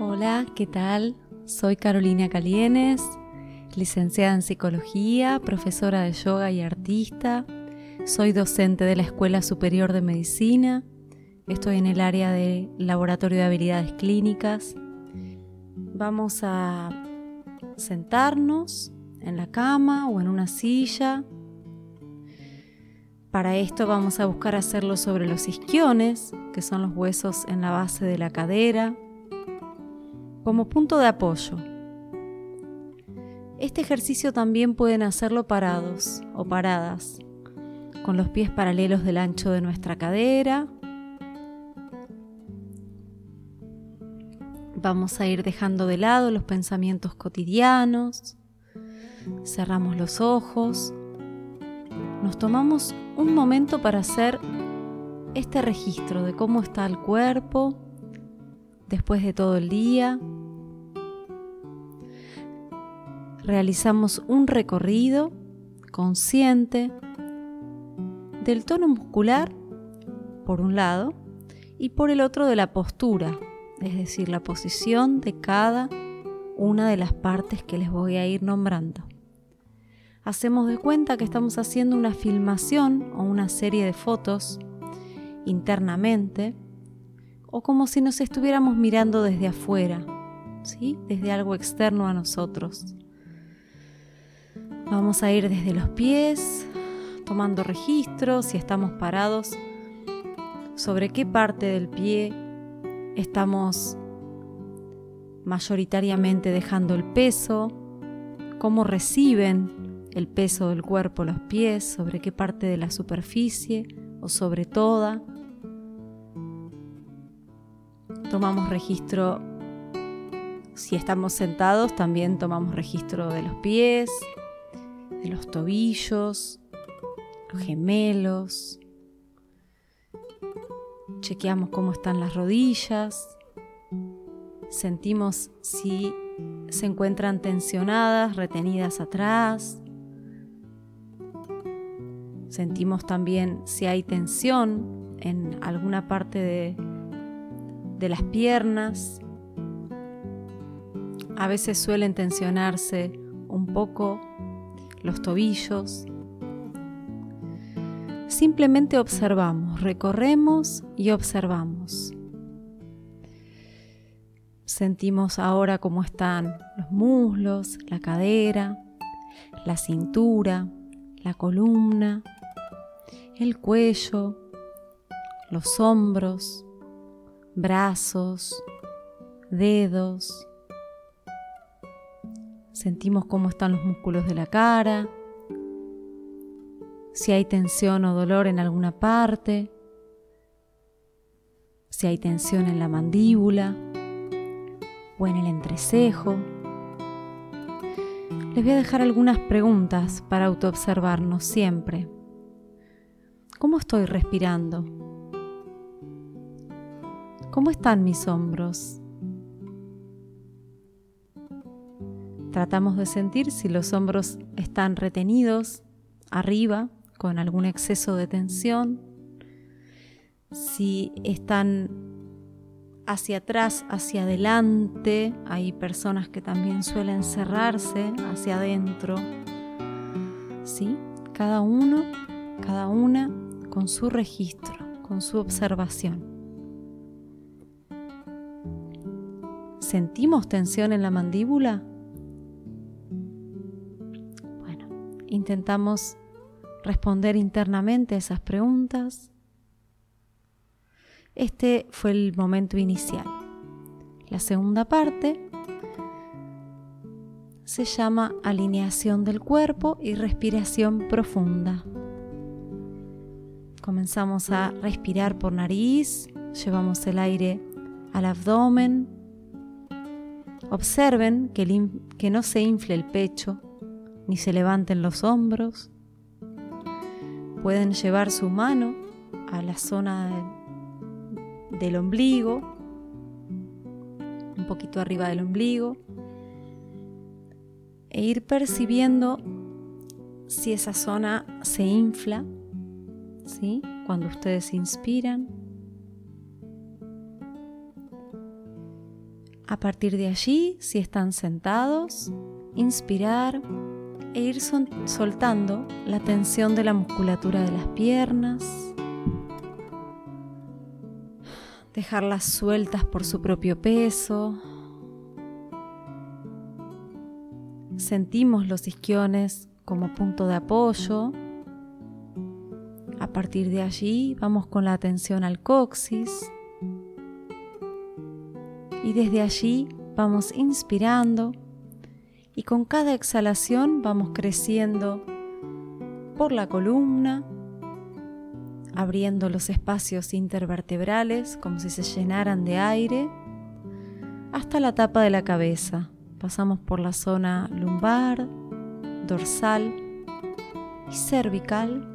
Hola, ¿qué tal? Soy Carolina Calienes, licenciada en psicología, profesora de yoga y artista. Soy docente de la Escuela Superior de Medicina. Estoy en el área de laboratorio de habilidades clínicas. Vamos a sentarnos en la cama o en una silla. Para esto vamos a buscar hacerlo sobre los isquiones, que son los huesos en la base de la cadera como punto de apoyo. Este ejercicio también pueden hacerlo parados o paradas, con los pies paralelos del ancho de nuestra cadera. Vamos a ir dejando de lado los pensamientos cotidianos. Cerramos los ojos. Nos tomamos un momento para hacer este registro de cómo está el cuerpo después de todo el día realizamos un recorrido consciente del tono muscular por un lado y por el otro de la postura, es decir, la posición de cada una de las partes que les voy a ir nombrando. Hacemos de cuenta que estamos haciendo una filmación o una serie de fotos internamente o como si nos estuviéramos mirando desde afuera, ¿sí? desde algo externo a nosotros. Vamos a ir desde los pies, tomando registro, si estamos parados, sobre qué parte del pie estamos mayoritariamente dejando el peso, cómo reciben el peso del cuerpo los pies, sobre qué parte de la superficie o sobre toda. Tomamos registro, si estamos sentados, también tomamos registro de los pies, de los tobillos, los gemelos. Chequeamos cómo están las rodillas. Sentimos si se encuentran tensionadas, retenidas atrás. Sentimos también si hay tensión en alguna parte de, de las piernas. A veces suelen tensionarse un poco los tobillos. Simplemente observamos, recorremos y observamos. Sentimos ahora cómo están los muslos, la cadera, la cintura, la columna, el cuello, los hombros, brazos, dedos, Sentimos cómo están los músculos de la cara, si hay tensión o dolor en alguna parte, si hay tensión en la mandíbula o en el entrecejo. Les voy a dejar algunas preguntas para autoobservarnos siempre. ¿Cómo estoy respirando? ¿Cómo están mis hombros? Tratamos de sentir si los hombros están retenidos arriba con algún exceso de tensión, si están hacia atrás, hacia adelante, hay personas que también suelen cerrarse hacia adentro. ¿Sí? Cada uno, cada una con su registro, con su observación. ¿Sentimos tensión en la mandíbula? intentamos responder internamente a esas preguntas. Este fue el momento inicial. La segunda parte se llama alineación del cuerpo y respiración profunda. Comenzamos a respirar por nariz, llevamos el aire al abdomen. Observen que, no se infle el pecho, ni se levanten los hombros. Pueden llevar su mano a la zona del ombligo, un poquito arriba del ombligo, e ir percibiendo si esa zona se infla, ¿sí? Cuando ustedes inspiran. A partir de allí, si están sentados, inspirar e ir soltando la tensión de la musculatura de las piernas, dejarlas sueltas por su propio peso. Sentimos los isquiones como punto de apoyo. A partir de allí vamos con la atención al coxis y desde allí vamos inspirando y con cada exhalación vamos creciendo por la columna, abriendo los espacios intervertebrales como si se llenaran de aire, hasta la tapa de la cabeza. Pasamos por la zona lumbar, dorsal y cervical.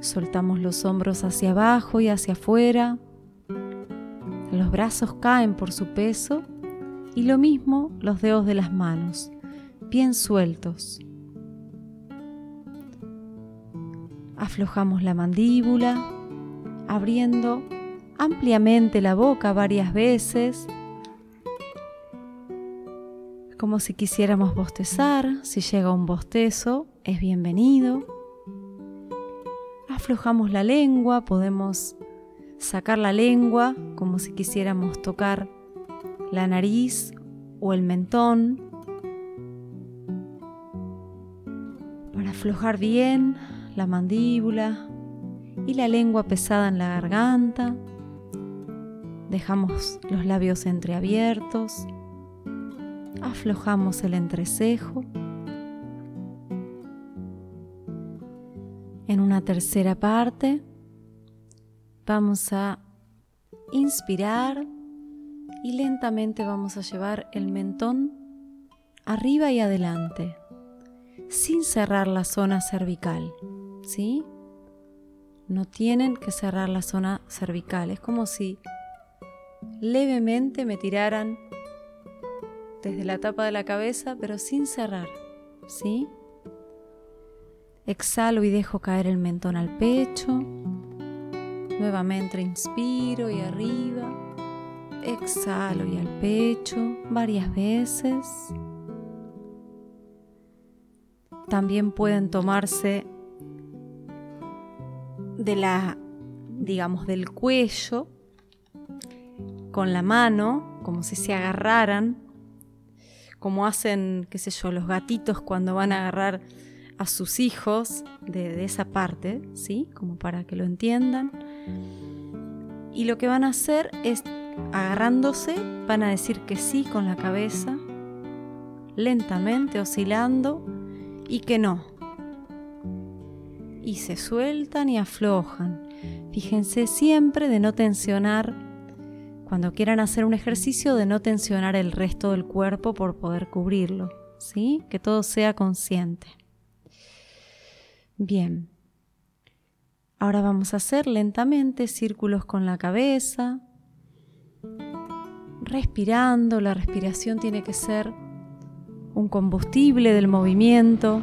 Soltamos los hombros hacia abajo y hacia afuera. Brazos caen por su peso y lo mismo los dedos de las manos, bien sueltos. Aflojamos la mandíbula, abriendo ampliamente la boca varias veces, como si quisiéramos bostezar. Si llega un bostezo, es bienvenido. Aflojamos la lengua, podemos sacar la lengua como si quisiéramos tocar la nariz o el mentón para aflojar bien la mandíbula y la lengua pesada en la garganta. Dejamos los labios entreabiertos, aflojamos el entrecejo. En una tercera parte vamos a inspirar y lentamente vamos a llevar el mentón arriba y adelante, sin cerrar la zona cervical, ¿sí? No tienen que cerrar la zona cervical, es como si levemente me tiraran desde la tapa de la cabeza, pero sin cerrar, ¿sí? Exhalo y dejo caer el mentón al pecho. Nuevamente inspiro y arriba exhalo y al pecho varias veces. También pueden tomarse de la, digamos, del cuello con la mano, como si se agarraran, como hacen, qué sé yo, los gatitos cuando van a agarrar a sus hijos de, de esa parte, ¿sí? Como para que lo entiendan. Y lo que van a hacer es agarrándose, van a decir que sí con la cabeza, lentamente oscilando y que no. Y se sueltan y aflojan. Fíjense siempre de no tensionar, cuando quieran hacer un ejercicio, de no tensionar el resto del cuerpo por poder cubrirlo, ¿sí? Que todo sea consciente. Bien. Ahora vamos a hacer lentamente círculos con la cabeza, respirando. La respiración tiene que ser un combustible del movimiento.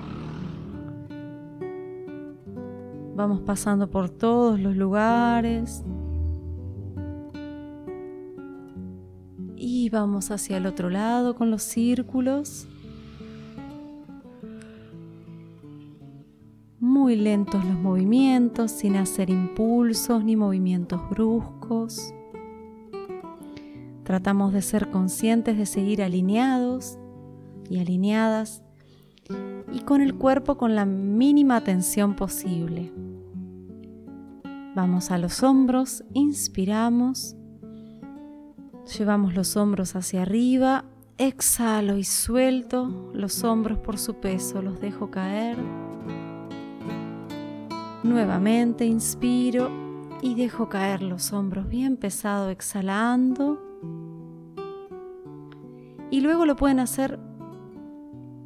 Vamos pasando por todos los lugares. Y vamos hacia el otro lado con los círculos. Muy lentos los movimientos, sin hacer impulsos ni movimientos bruscos. Tratamos de ser conscientes de seguir alineados y alineadas y con el cuerpo con la mínima tensión posible. Vamos a los hombros, inspiramos, llevamos los hombros hacia arriba, exhalo y suelto los hombros por su peso, los dejo caer. Nuevamente inspiro y dejo caer los hombros bien pesado, exhalando y luego lo pueden hacer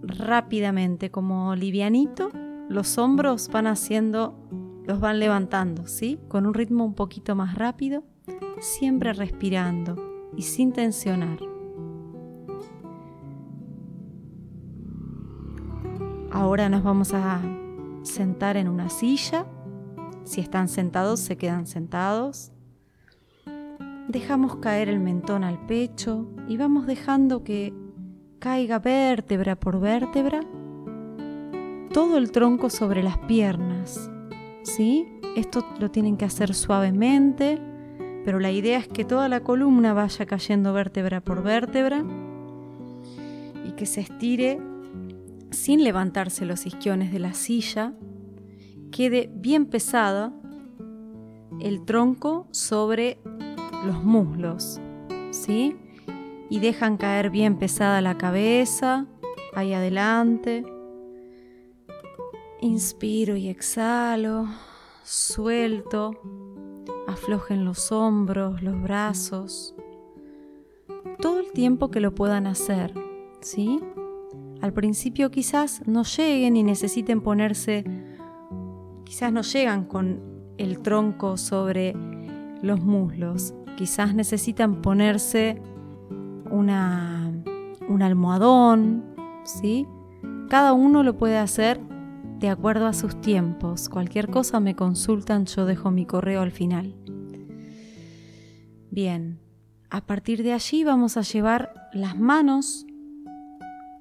rápidamente, como livianito. Los hombros van haciendo, los van levantando, ¿sí? Con un ritmo un poquito más rápido, siempre respirando y sin tensionar. Ahora nos vamos a sentar en una silla. Si están sentados, se quedan sentados. Dejamos caer el mentón al pecho y vamos dejando que caiga vértebra por vértebra todo el tronco sobre las piernas. ¿Sí? Esto lo tienen que hacer suavemente, pero la idea es que toda la columna vaya cayendo vértebra por vértebra y que se estire sin levantarse los isquiones de la silla, quede bien pesada el tronco sobre los muslos, ¿sí? Y dejan caer bien pesada la cabeza, ahí adelante. Inspiro y exhalo, suelto, aflojen los hombros, los brazos, todo el tiempo que lo puedan hacer, ¿sí? Al principio quizás no lleguen y necesiten ponerse, quizás no llegan con el tronco sobre los muslos, quizás necesitan ponerse una, un almohadón, ¿sí? Cada uno lo puede hacer de acuerdo a sus tiempos. Cualquier cosa me consultan, yo dejo mi correo al final. Bien, a partir de allí vamos a llevar las manos,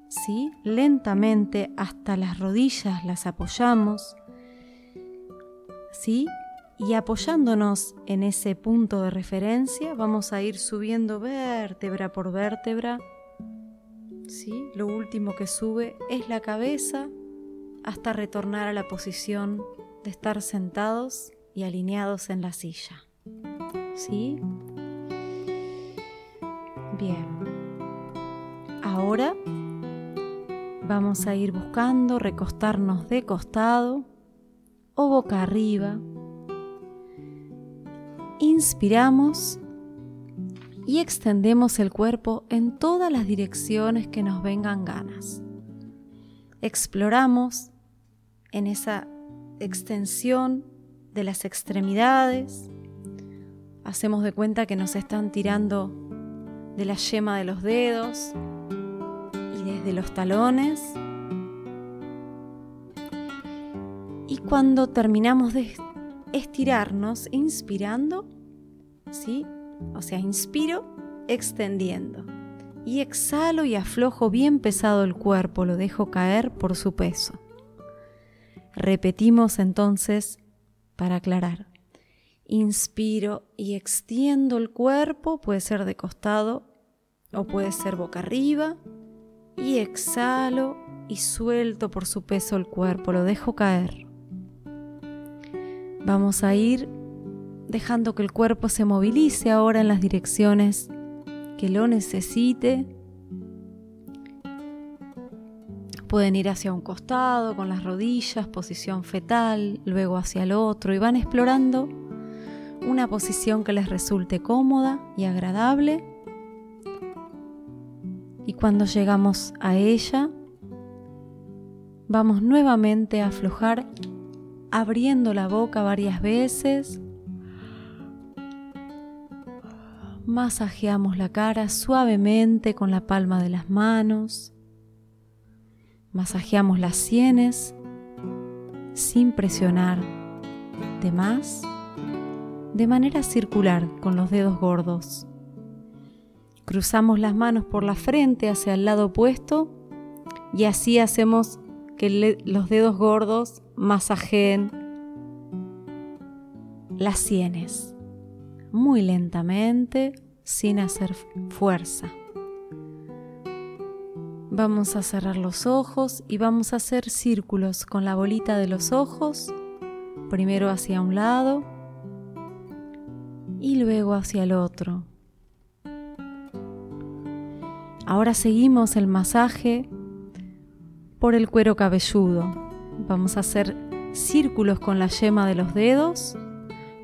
¿sí? Lentamente hasta las rodillas las apoyamos, ¿sí? Y apoyándonos en ese punto de referencia, vamos a ir subiendo vértebra por vértebra. ¿sí? Lo último que sube es la cabeza hasta retornar a la posición de estar sentados y alineados en la silla. ¿Sí? Bien. Ahora vamos a ir buscando recostarnos de costado o boca arriba Inspiramos y extendemos el cuerpo en todas las direcciones que nos vengan ganas. Exploramos en esa extensión de las extremidades. Hacemos de cuenta que nos están tirando de la yema de los dedos desde los talones. Y cuando terminamos de estirarnos inspirando, ¿sí? O sea, inspiro extendiendo y exhalo y aflojo bien pesado el cuerpo, lo dejo caer por su peso. Repetimos entonces para aclarar. Inspiro y extiendo el cuerpo, puede ser de costado o puede ser boca arriba. Y exhalo y suelto por su peso el cuerpo, lo dejo caer. Vamos a ir dejando que el cuerpo se movilice ahora en las direcciones que lo necesite. Pueden ir hacia un costado con las rodillas, posición fetal, luego hacia el otro y van explorando una posición que les resulte cómoda y agradable. Y cuando llegamos a ella, vamos nuevamente a aflojar abriendo la boca varias veces. Masajeamos la cara suavemente con la palma de las manos. Masajeamos las sienes sin presionar de más, de manera circular con los dedos gordos. Cruzamos las manos por la frente hacia el lado opuesto y así hacemos que los dedos gordos masajeen las sienes muy lentamente, sin hacer fuerza. Vamos a cerrar los ojos y vamos a hacer círculos con la bolita de los ojos, primero hacia un lado y luego hacia el otro. Ahora seguimos el masaje por el cuero cabelludo. Vamos a hacer círculos con la yema de los dedos,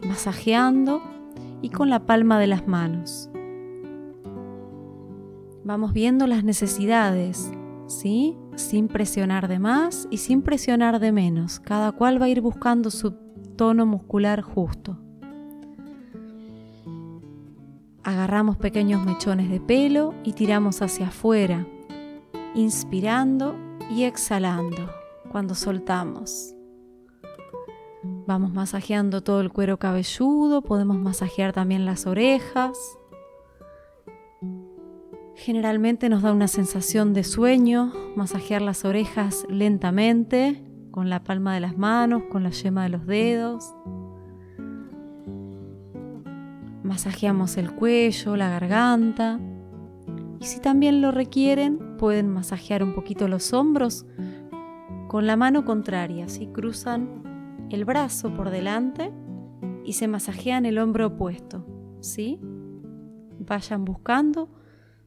masajeando y con la palma de las manos. Vamos viendo las necesidades, ¿sí? Sin presionar de más y sin presionar de menos. Cada cual va a ir buscando su tono muscular justo. Agarramos pequeños mechones de pelo y tiramos hacia afuera, inspirando y exhalando cuando soltamos. Vamos masajeando todo el cuero cabelludo, podemos masajear también las orejas. Generalmente nos da una sensación de sueño, masajear las orejas lentamente, con la palma de las manos, con la yema de los dedos. Masajeamos el cuello, la garganta. Y si también lo requieren, pueden masajear un poquito los hombros con la mano contraria. Si cruzan el brazo por delante y se masajean el hombro opuesto. ¿Sí? Vayan buscando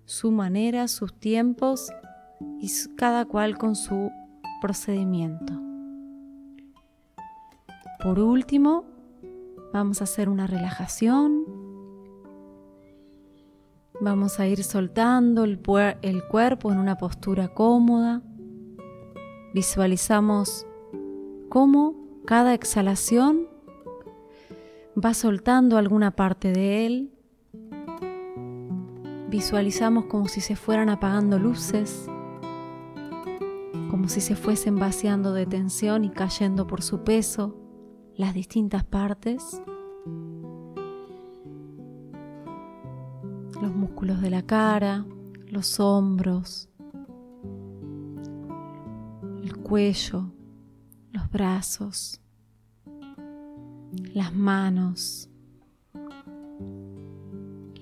su manera, sus tiempos y cada cual con su procedimiento. Por último, vamos a hacer una relajación. Vamos a ir soltando el, cuerpo en una postura cómoda. Visualizamos cómo cada exhalación va soltando alguna parte de él Visualizamos como si se fueran apagando luces, como si se fuesen vaciando de tensión y cayendo por su peso las distintas partes. Los músculos de la cara, los hombros, el cuello, los brazos, las manos,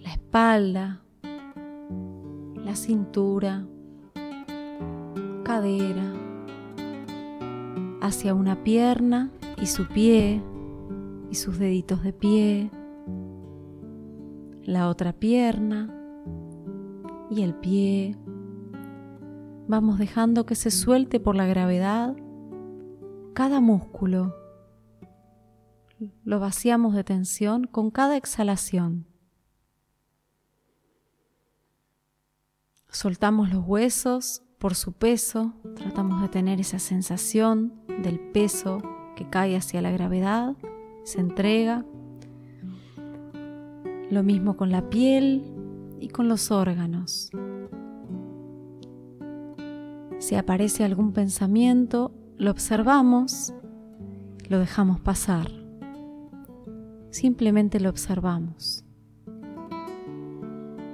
la espalda, la cintura, cadera, hacia una pierna y su pie y sus deditos de pie, la otra pierna y el pie. Vamos dejando que se suelte por la gravedad cada músculo. Lo vaciamos de tensión con cada exhalación. Soltamos los huesos por su peso, tratamos de tener esa sensación del peso que cae hacia la gravedad, se entrega. Lo mismo con la piel y con los órganos. Si aparece algún pensamiento, lo observamos, lo dejamos pasar. Simplemente lo observamos.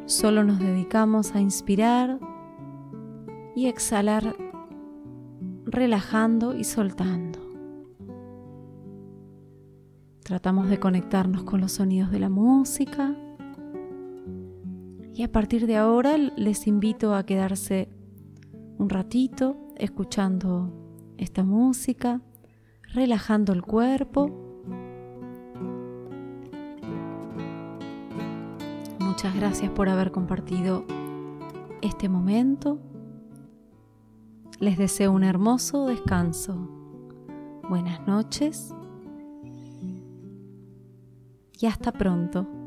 Solo nos dedicamos a inspirar y exhalar relajando y soltando. Tratamos de conectarnos con los sonidos de la música y a partir de ahora les invito a quedarse un ratito escuchando esta música, relajando el cuerpo Muchas gracias por haber compartido este momento. Les deseo un hermoso descanso. Buenas noches y hasta pronto.